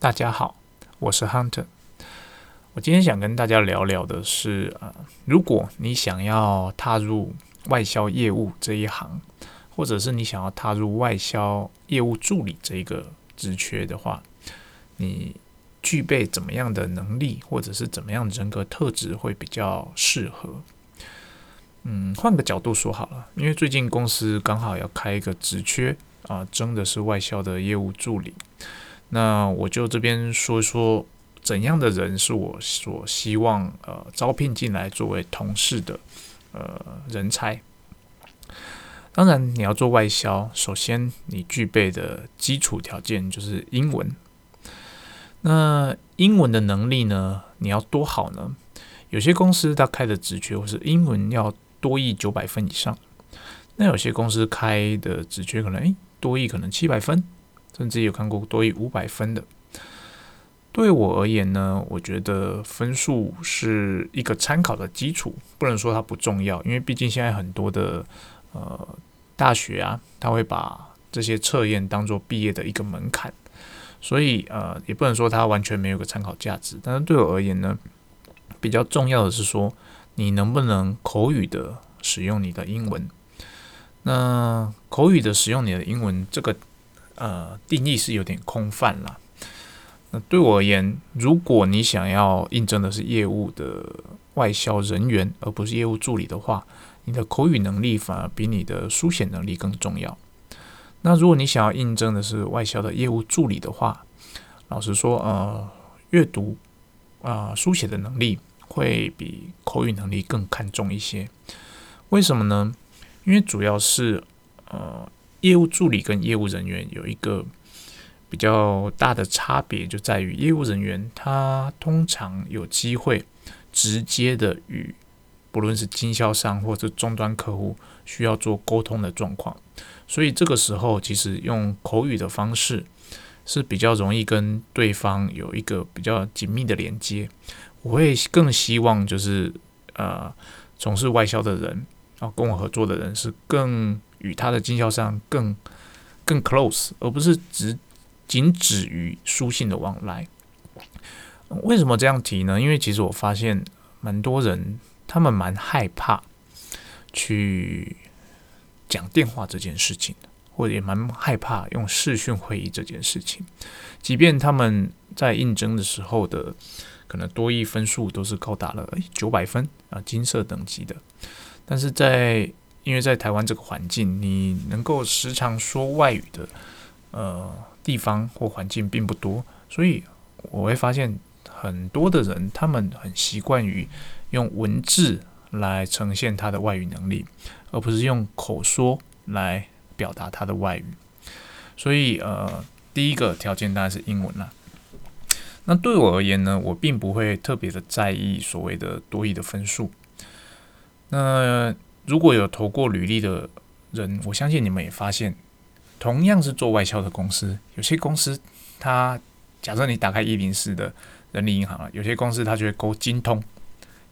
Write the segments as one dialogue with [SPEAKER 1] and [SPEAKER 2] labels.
[SPEAKER 1] 大家好，我是 Hunter。我今天想跟大家聊聊的是，呃，如果你想要踏入外销业务这一行，或者是你想要踏入外销业务助理这一个职缺的话，你具备怎么样的能力，或者是怎么样人格特质会比较适合？嗯，换个角度说好了，因为最近公司刚好要开一个职缺啊，争的是外销的业务助理。那我就这边说说怎样的人是我所希望呃招聘进来作为同事的呃人才。当然，你要做外销，首先你具备的基础条件就是英文。那英文的能力呢，你要多好呢？有些公司它开的职缺或是英文要多译九百分以上，那有些公司开的职缺可能诶多译可能七百分。甚至有看过多于五百分的。对我而言呢，我觉得分数是一个参考的基础，不能说它不重要，因为毕竟现在很多的呃大学啊，他会把这些测验当做毕业的一个门槛，所以呃也不能说它完全没有个参考价值。但是对我而言呢，比较重要的是说你能不能口语的使用你的英文。那口语的使用你的英文这个。呃，定义是有点空泛了。那对我而言，如果你想要应征的是业务的外销人员，而不是业务助理的话，你的口语能力反而比你的书写能力更重要。那如果你想要应征的是外销的业务助理的话，老实说，呃，阅读啊书写的能力会比口语能力更看重一些。为什么呢？因为主要是呃。业务助理跟业务人员有一个比较大的差别，就在于业务人员他通常有机会直接的与不论是经销商或者终端客户需要做沟通的状况，所以这个时候其实用口语的方式是比较容易跟对方有一个比较紧密的连接。我会更希望就是呃从事外销的人啊跟我合作的人是更。与他的经销商更更 close，而不是只仅止于书信的往来。为什么这样提呢？因为其实我发现蛮多人他们蛮害怕去讲电话这件事情，或者也蛮害怕用视讯会议这件事情。即便他们在应征的时候的可能多益分数都是高达了九百分啊，金色等级的，但是在因为在台湾这个环境，你能够时常说外语的呃地方或环境并不多，所以我会发现很多的人他们很习惯于用文字来呈现他的外语能力，而不是用口说来表达他的外语。所以呃，第一个条件当然是英文了。那对我而言呢，我并不会特别的在意所谓的多义的分数。那如果有投过履历的人，我相信你们也发现，同样是做外销的公司，有些公司它假设你打开一零四的人力银行啊，有些公司它就会勾精通，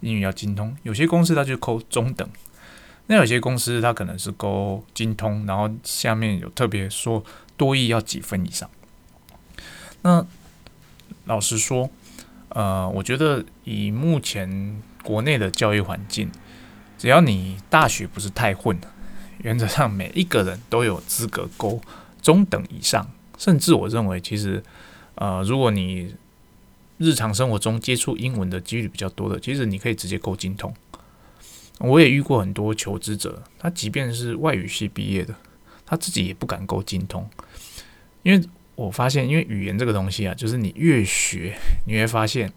[SPEAKER 1] 英语要精通；有些公司它就扣中等，那有些公司它可能是勾精通，然后下面有特别说多益要几分以上。那老实说，呃，我觉得以目前国内的教育环境。只要你大学不是太混，原则上每一个人都有资格勾中等以上，甚至我认为，其实，呃，如果你日常生活中接触英文的几率比较多的，其实你可以直接勾精通。我也遇过很多求职者，他即便是外语系毕业的，他自己也不敢勾精通，因为我发现，因为语言这个东西啊，就是你越学，你会发现，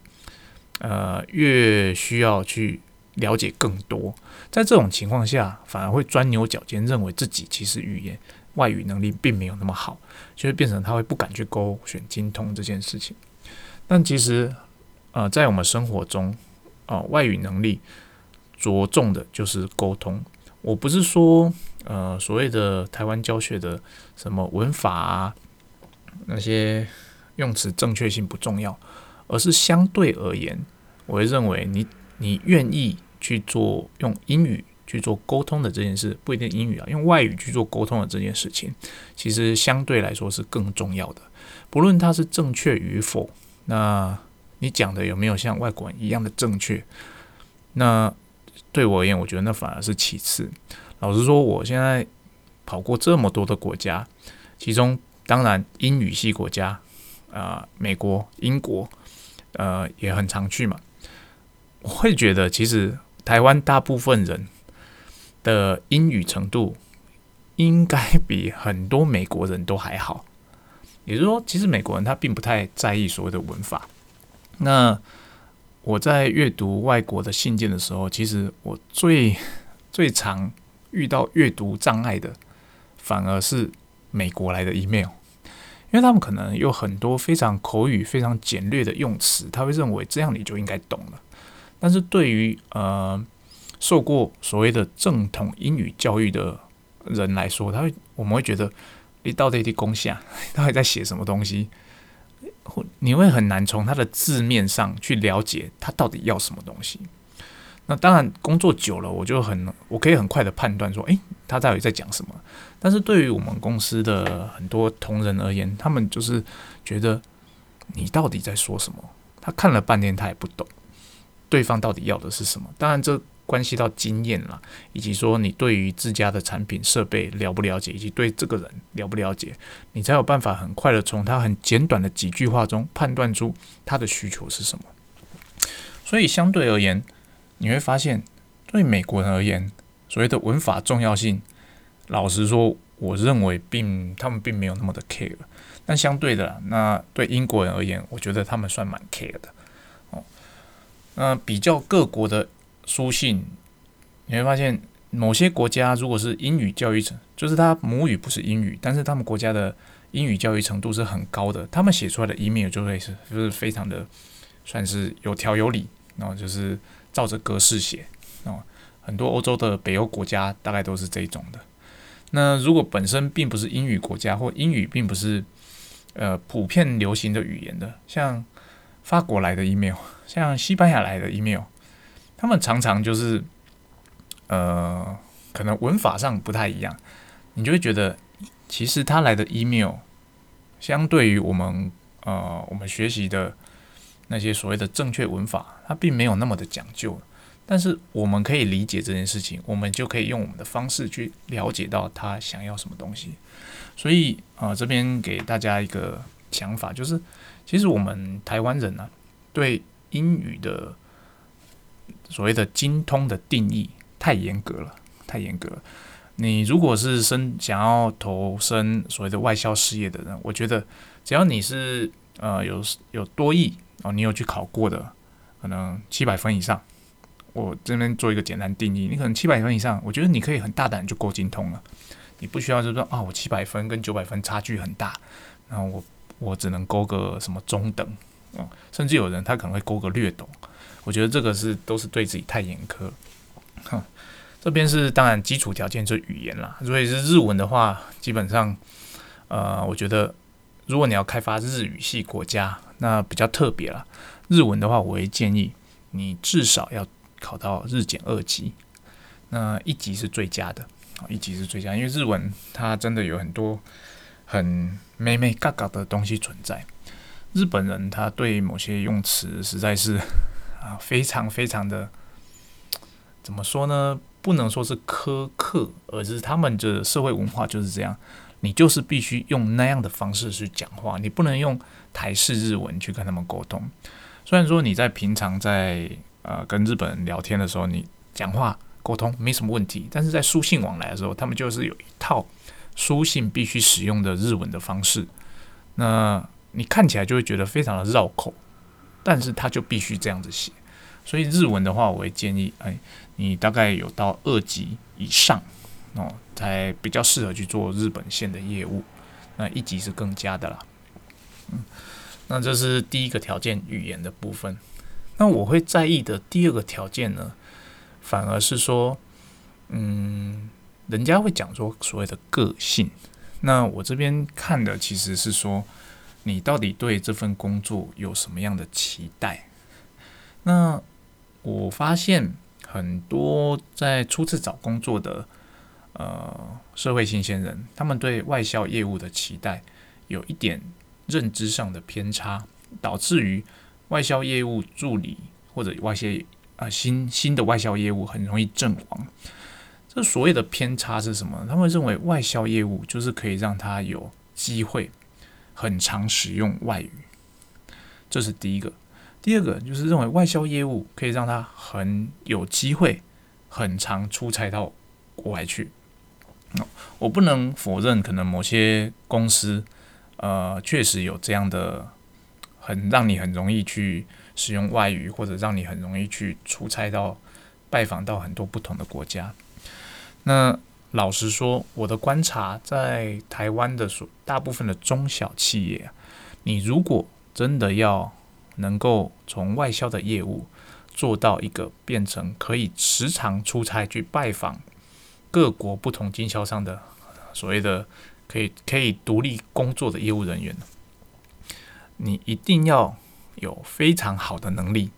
[SPEAKER 1] 呃，越需要去。了解更多，在这种情况下，反而会钻牛角尖，认为自己其实语言外语能力并没有那么好，就会变成他会不敢去勾选精通这件事情。但其实，呃，在我们生活中，啊，外语能力着重的就是沟通。我不是说，呃，所谓的台湾教学的什么文法啊，那些用词正确性不重要，而是相对而言，我会认为你你愿意。去做用英语去做沟通的这件事，不一定英语啊，用外语去做沟通的这件事情，其实相对来说是更重要的。不论它是正确与否，那你讲的有没有像外国人一样的正确？那对我而言，我觉得那反而是其次。老实说，我现在跑过这么多的国家，其中当然英语系国家，啊，美国、英国，呃，也很常去嘛。我会觉得，其实台湾大部分人的英语程度，应该比很多美国人都还好。也就是说，其实美国人他并不太在意所谓的文法。那我在阅读外国的信件的时候，其实我最最常遇到阅读障碍的，反而是美国来的 email，因为他们可能有很多非常口语、非常简略的用词，他会认为这样你就应该懂了。但是对于呃受过所谓的正统英语教育的人来说，他会我们会觉得你到底的攻下，到底在写什么东西？你会很难从他的字面上去了解他到底要什么东西。那当然，工作久了，我就很我可以很快的判断说，诶，他到底在讲什么。但是对于我们公司的很多同仁而言，他们就是觉得你到底在说什么？他看了半天，他也不懂对方到底要的是什么。当然这。关系到经验了，以及说你对于自家的产品设备了不了解，以及对这个人了不了解，你才有办法很快的从他很简短的几句话中判断出他的需求是什么。所以相对而言，你会发现，对美国人而言，所谓的文法重要性，老实说，我认为并他们并没有那么的 care。但相对的，那对英国人而言，我觉得他们算蛮 care 的。哦，那比较各国的。书信，你会发现某些国家如果是英语教育程，就是他母语不是英语，但是他们国家的英语教育程度是很高的，他们写出来的 email 就会是就是非常的算是有条有理，然后就是照着格式写哦。很多欧洲的北欧国家大概都是这种的。那如果本身并不是英语国家，或英语并不是呃普遍流行的语言的，像法国来的 email，像西班牙来的 email。他们常常就是，呃，可能文法上不太一样，你就会觉得，其实他来的 email，相对于我们呃我们学习的那些所谓的正确文法，它并没有那么的讲究。但是我们可以理解这件事情，我们就可以用我们的方式去了解到他想要什么东西。所以啊，这边给大家一个想法，就是其实我们台湾人呢，对英语的。所谓的精通的定义太严格了，太严格。你如果是生想要投身所谓的外销事业的人，我觉得只要你是呃有有多亿哦，你有去考过的，可能七百分以上，我这边做一个简单定义，你可能七百分以上，我觉得你可以很大胆就够精通了。你不需要就说啊，我七百分跟九百分差距很大，然后我我只能勾个什么中等哦，甚至有人他可能会勾个略懂。我觉得这个是都是对自己太严苛。哼，这边是当然基础条件就是语言啦。如果是日文的话，基本上，呃，我觉得如果你要开发日语系国家，那比较特别了。日文的话，我会建议你至少要考到日检二级，那一级是最佳的，一级是最佳，因为日文它真的有很多很美美嘎嘎的东西存在。日本人他对某些用词实在是。啊，非常非常的，怎么说呢？不能说是苛刻，而是他们的社会文化就是这样。你就是必须用那样的方式去讲话，你不能用台式日文去跟他们沟通。虽然说你在平常在呃跟日本人聊天的时候，你讲话沟通没什么问题，但是在书信往来的时候，他们就是有一套书信必须使用的日文的方式。那你看起来就会觉得非常的绕口。但是他就必须这样子写，所以日文的话，我会建议，哎，你大概有到二级以上哦，才比较适合去做日本线的业务。那一级是更加的啦。嗯，那这是第一个条件，语言的部分。那我会在意的第二个条件呢，反而是说，嗯，人家会讲说所谓的个性。那我这边看的其实是说。你到底对这份工作有什么样的期待？那我发现很多在初次找工作的呃社会新鲜人，他们对外销业务的期待有一点认知上的偏差，导致于外销业务助理或者外销啊新新的外销业务很容易阵亡。这所谓的偏差是什么？他们认为外销业务就是可以让他有机会很常使用外语，这是第一个。第二个就是认为外销业务可以让他很有机会很常出差到国外去。我不能否认，可能某些公司呃确实有这样的很让你很容易去使用外语，或者让你很容易去出差到拜访到很多不同的国家。那老实说，我的观察，在台湾的所大部分的中小企业，你如果真的要能够从外销的业务做到一个变成可以时常出差去拜访各国不同经销商的所谓的可以可以独立工作的业务人员，你一定要有非常好的能力。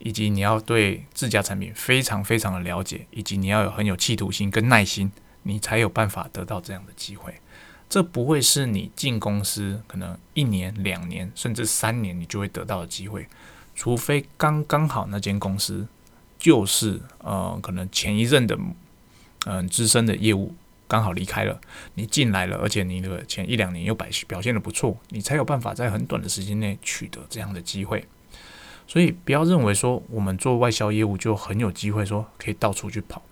[SPEAKER 1] 以及你要对自家产品非常非常的了解，以及你要有很有企图心跟耐心，你才有办法得到这样的机会。这不会是你进公司可能一年、两年甚至三年你就会得到的机会，除非刚刚好那间公司就是呃可能前一任的嗯资深的业务刚好离开了，你进来了，而且你的前一两年又表表现的不错，你才有办法在很短的时间内取得这样的机会。所以不要认为说我们做外销业务就很有机会说可以到处去跑。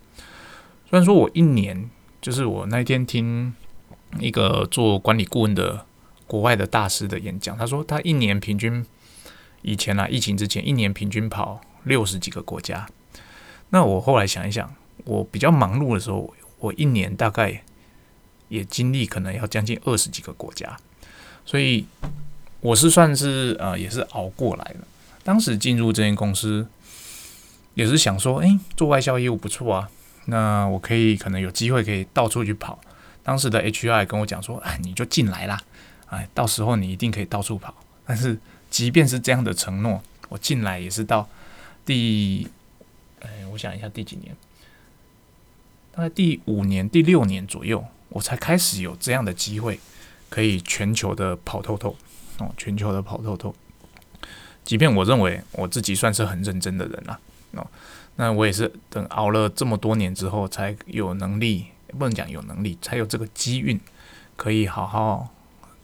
[SPEAKER 1] 虽然说我一年就是我那一天听一个做管理顾问的国外的大师的演讲，他说他一年平均以前啊疫情之前一年平均跑六十几个国家。那我后来想一想，我比较忙碌的时候，我一年大概也经历可能要将近二十几个国家，所以我是算是呃也是熬过来了。当时进入这间公司，也是想说，哎，做外销业务不错啊，那我可以可能有机会可以到处去跑。当时的 HR 跟我讲说，哎，你就进来啦，哎，到时候你一定可以到处跑。但是即便是这样的承诺，我进来也是到第，哎，我想一下第几年，大概第五年、第六年左右，我才开始有这样的机会，可以全球的跑透透哦，全球的跑透透。即便我认为我自己算是很认真的人了，哦，那我也是等熬了这么多年之后，才有能力，不能讲有能力，才有这个机运，可以好好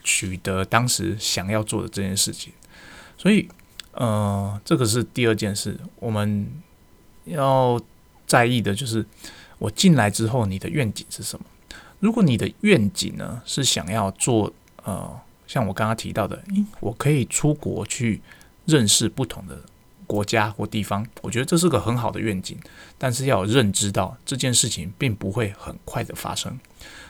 [SPEAKER 1] 取得当时想要做的这件事情。所以，呃，这个是第二件事，我们要在意的就是，我进来之后，你的愿景是什么？如果你的愿景呢是想要做，呃，像我刚刚提到的，诶，我可以出国去。认识不同的国家或地方，我觉得这是个很好的愿景，但是要认知到这件事情并不会很快的发生。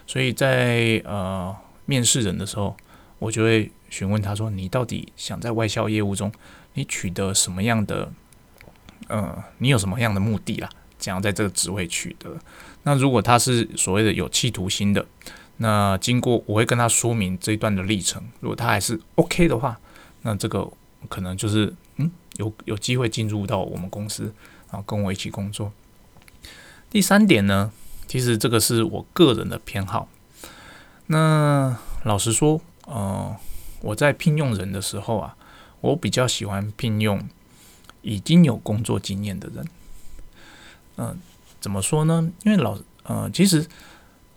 [SPEAKER 1] 所以在呃面试人的时候，我就会询问他说：“你到底想在外销业务中，你取得什么样的呃，你有什么样的目的啦？想要在这个职位取得？那如果他是所谓的有企图心的，那经过我会跟他说明这一段的历程。如果他还是 OK 的话，那这个。”可能就是嗯，有有机会进入到我们公司，然后跟我一起工作。第三点呢，其实这个是我个人的偏好。那老实说，呃，我在聘用人的时候啊，我比较喜欢聘用已经有工作经验的人。嗯，怎么说呢？因为老呃，其实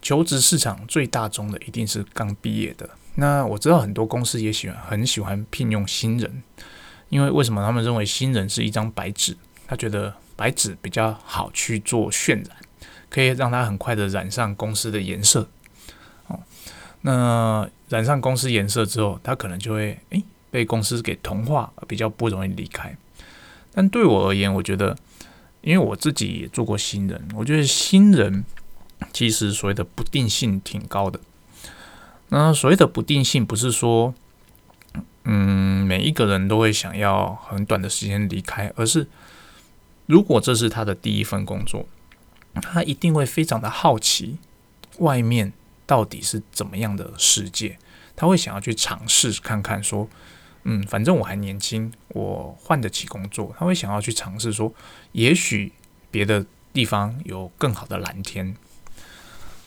[SPEAKER 1] 求职市场最大宗的一定是刚毕业的。那我知道很多公司也喜欢很喜欢聘用新人，因为为什么他们认为新人是一张白纸？他觉得白纸比较好去做渲染，可以让他很快的染上公司的颜色。哦，那染上公司颜色之后，他可能就会诶被公司给同化，比较不容易离开。但对我而言，我觉得，因为我自己也做过新人，我觉得新人其实所谓的不定性挺高的。那所谓的不定性，不是说，嗯，每一个人都会想要很短的时间离开，而是如果这是他的第一份工作，他一定会非常的好奇外面到底是怎么样的世界，他会想要去尝试看看，说，嗯，反正我还年轻，我换得起工作，他会想要去尝试说，也许别的地方有更好的蓝天。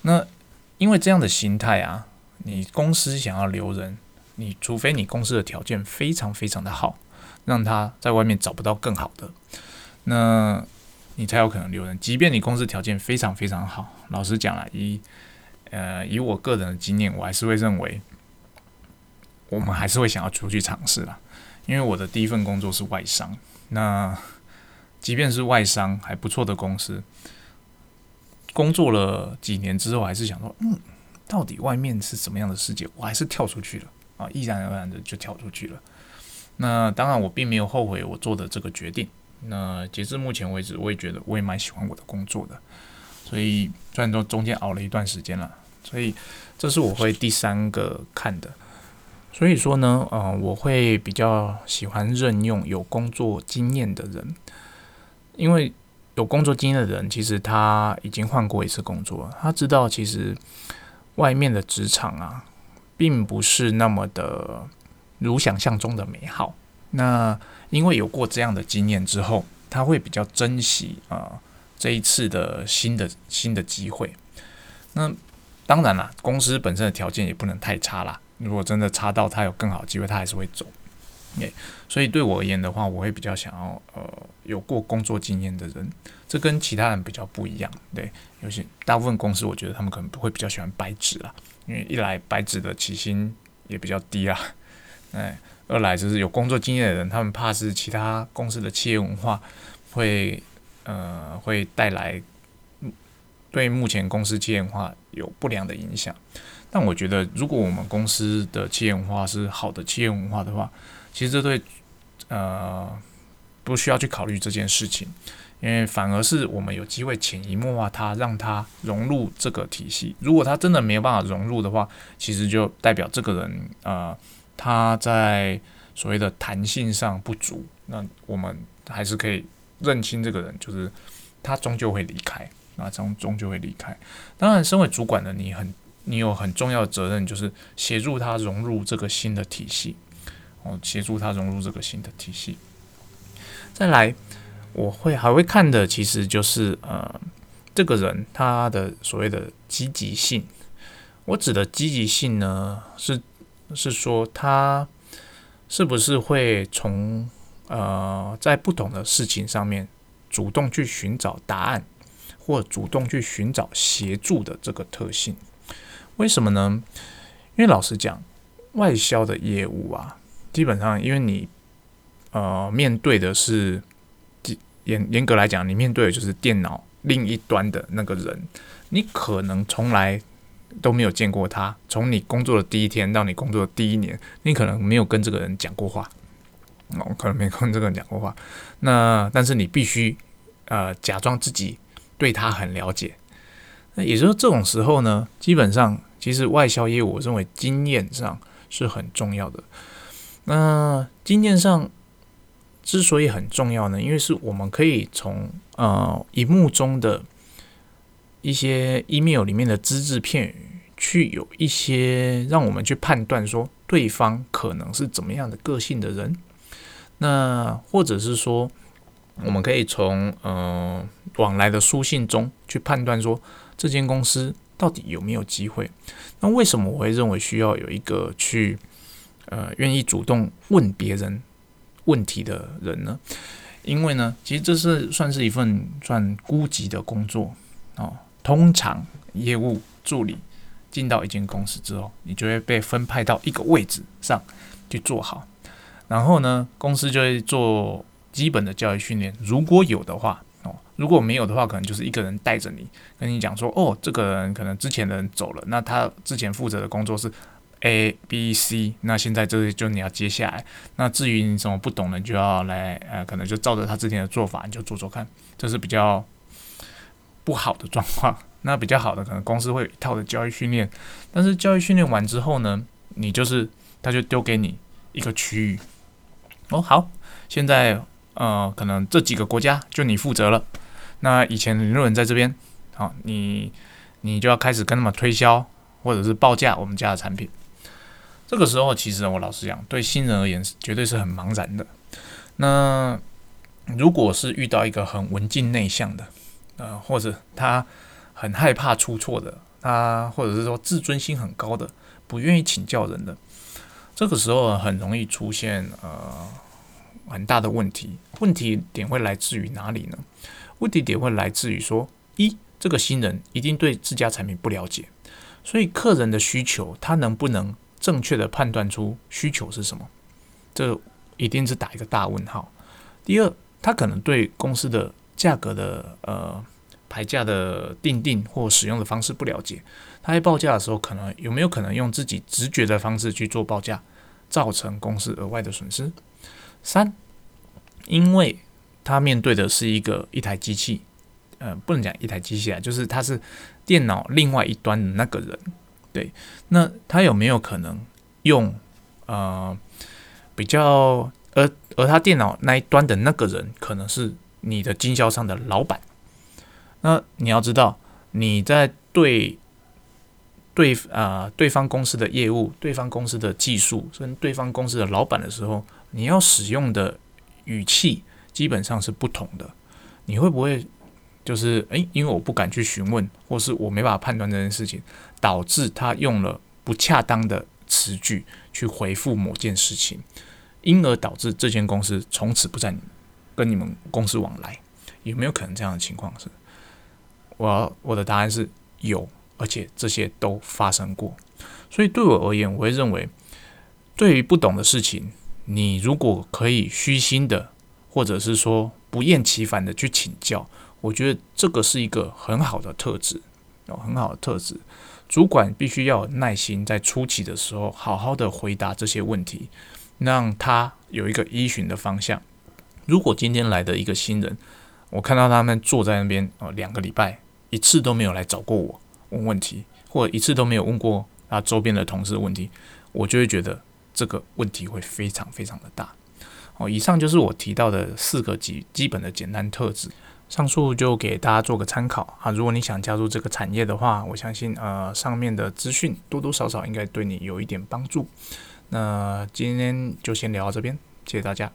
[SPEAKER 1] 那因为这样的心态啊。你公司想要留人，你除非你公司的条件非常非常的好，让他在外面找不到更好的，那你才有可能留人。即便你公司条件非常非常好，老实讲了，以呃以我个人的经验，我还是会认为，我们还是会想要出去尝试啦。因为我的第一份工作是外商，那即便是外商还不错的公司，工作了几年之后，还是想说，嗯，到底外面是什么样的世界？我还是跳出去了啊，毅然而然的就跳出去了。那当然，我并没有后悔我做的这个决定。那截至目前为止，我也觉得我也蛮喜欢我的工作的。所以虽然说中间熬了一段时间了，所以这是我会第三个看的。所以说呢，呃，我会比较喜欢任用有工作经验的人，因为有工作经验的人，其实他已经换过一次工作了，他知道其实外面的职场啊，并不是那么的如想象中的美好。那因为有过这样的经验之后，他会比较珍惜啊这一次的新的新的机会。那当然啦，公司本身的条件也不能太差啦。如果真的差到他有更好机会，他还是会走。诶，所以对我而言的话，我会比较想要呃有过工作经验的人，这跟其他人比较不一样。对，有些大部分公司，我觉得他们可能不会比较喜欢白纸啦，因为一来白纸的起薪也比较低啦，哎，二来就是有工作经验的人，他们怕是其他公司的企业文化会呃会带来对目前公司企业文化有不良的影响。但我觉得，如果我们公司的企业文化是好的企业文化的话，其实这对呃不需要去考虑这件事情，因为反而是我们有机会潜移默化他，让他融入这个体系。如果他真的没有办法融入的话，其实就代表这个人呃他在所谓的弹性上不足。那我们还是可以认清这个人，就是他终究会离开，啊，终终究会离开。当然，身为主管的你很。你有很重要的责任，就是协助他融入这个新的体系，哦，协助他融入这个新的体系。再来，我会还会看的，其实就是呃，这个人他的所谓的积极性。我指的积极性呢，是是说他是不是会从呃在不同的事情上面主动去寻找答案，或主动去寻找协助的这个特性。为什么呢？因为老实讲，外销的业务啊，基本上因为你呃面对的是严严格来讲，你面对的就是电脑另一端的那个人，你可能从来都没有见过他。从你工作的第一天到你工作的第一年，你可能没有跟这个人讲过话，哦，可能没跟这个人讲过话。那但是你必须呃假装自己对他很了解。那也就是这种时候呢，基本上其实外销业务，我认为经验上是很重要的。那经验上之所以很重要呢，因为是我们可以从呃荧幕中的一些 email 里面的只字片语，去有一些让我们去判断说对方可能是怎么样的个性的人。那或者是说，我们可以从呃往来的书信中去判断说。这间公司到底有没有机会？那为什么我会认为需要有一个去呃愿意主动问别人问题的人呢？因为呢，其实这是算是一份算孤级的工作哦。通常业务助理进到一间公司之后，你就会被分派到一个位置上去做好，然后呢，公司就会做基本的教育训练，如果有的话哦。如果没有的话，可能就是一个人带着你，跟你讲说，哦，这个人可能之前的人走了，那他之前负责的工作是 A、B、C，那现在这就你要接下来。那至于你什么不懂的，就要来，呃，可能就照着他之前的做法，你就做做看，这是比较不好的状况。那比较好的，可能公司会有一套的教育训练，但是教育训练完之后呢，你就是他就丢给你一个区域，哦，好，现在呃，可能这几个国家就你负责了。那以前很多人在这边，好，你你就要开始跟他们推销或者是报价我们家的产品。这个时候，其实我老实讲，对新人而言绝对是很茫然的。那如果是遇到一个很文静内向的，呃，或者他很害怕出错的，他或者是说自尊心很高的，不愿意请教人的，这个时候很容易出现呃很大的问题。问题点会来自于哪里呢？问题点会来自于说，一这个新人一定对自家产品不了解，所以客人的需求他能不能正确的判断出需求是什么？这一定是打一个大问号。第二，他可能对公司的价格的呃牌价的定定或使用的方式不了解，他在报价的时候，可能有没有可能用自己直觉的方式去做报价，造成公司额外的损失？三，因为他面对的是一个一台机器，呃，不能讲一台机器啊，就是他是电脑另外一端的那个人，对，那他有没有可能用呃比较？而而他电脑那一端的那个人，可能是你的经销商的老板。那你要知道，你在对对啊对方公司的业务、对方公司的技术跟对方公司的老板的时候，你要使用的语气基本上是不同的。你会不会就是诶，因为我不敢去询问，或是我没办法判断这件事情，导致他用了不恰当的词句去回复某件事情？因而导致这间公司从此不再跟你们公司往来，有没有可能这样的情况？是，我我的答案是有，而且这些都发生过。所以对我而言，我会认为，对于不懂的事情，你如果可以虚心的，或者是说不厌其烦的去请教，我觉得这个是一个很好的特质哦，很好的特质。主管必须要有耐心，在初期的时候好好的回答这些问题。让他有一个依循的方向。如果今天来的一个新人，我看到他们坐在那边哦，两个礼拜一次都没有来找过我问问题，或者一次都没有问过他周边的同事问题，我就会觉得这个问题会非常非常的大。哦，以上就是我提到的四个基基本的简单特质，上述就给大家做个参考啊。如果你想加入这个产业的话，我相信呃上面的资讯多多少少应该对你有一点帮助。那今天就先聊到这边，谢谢大家。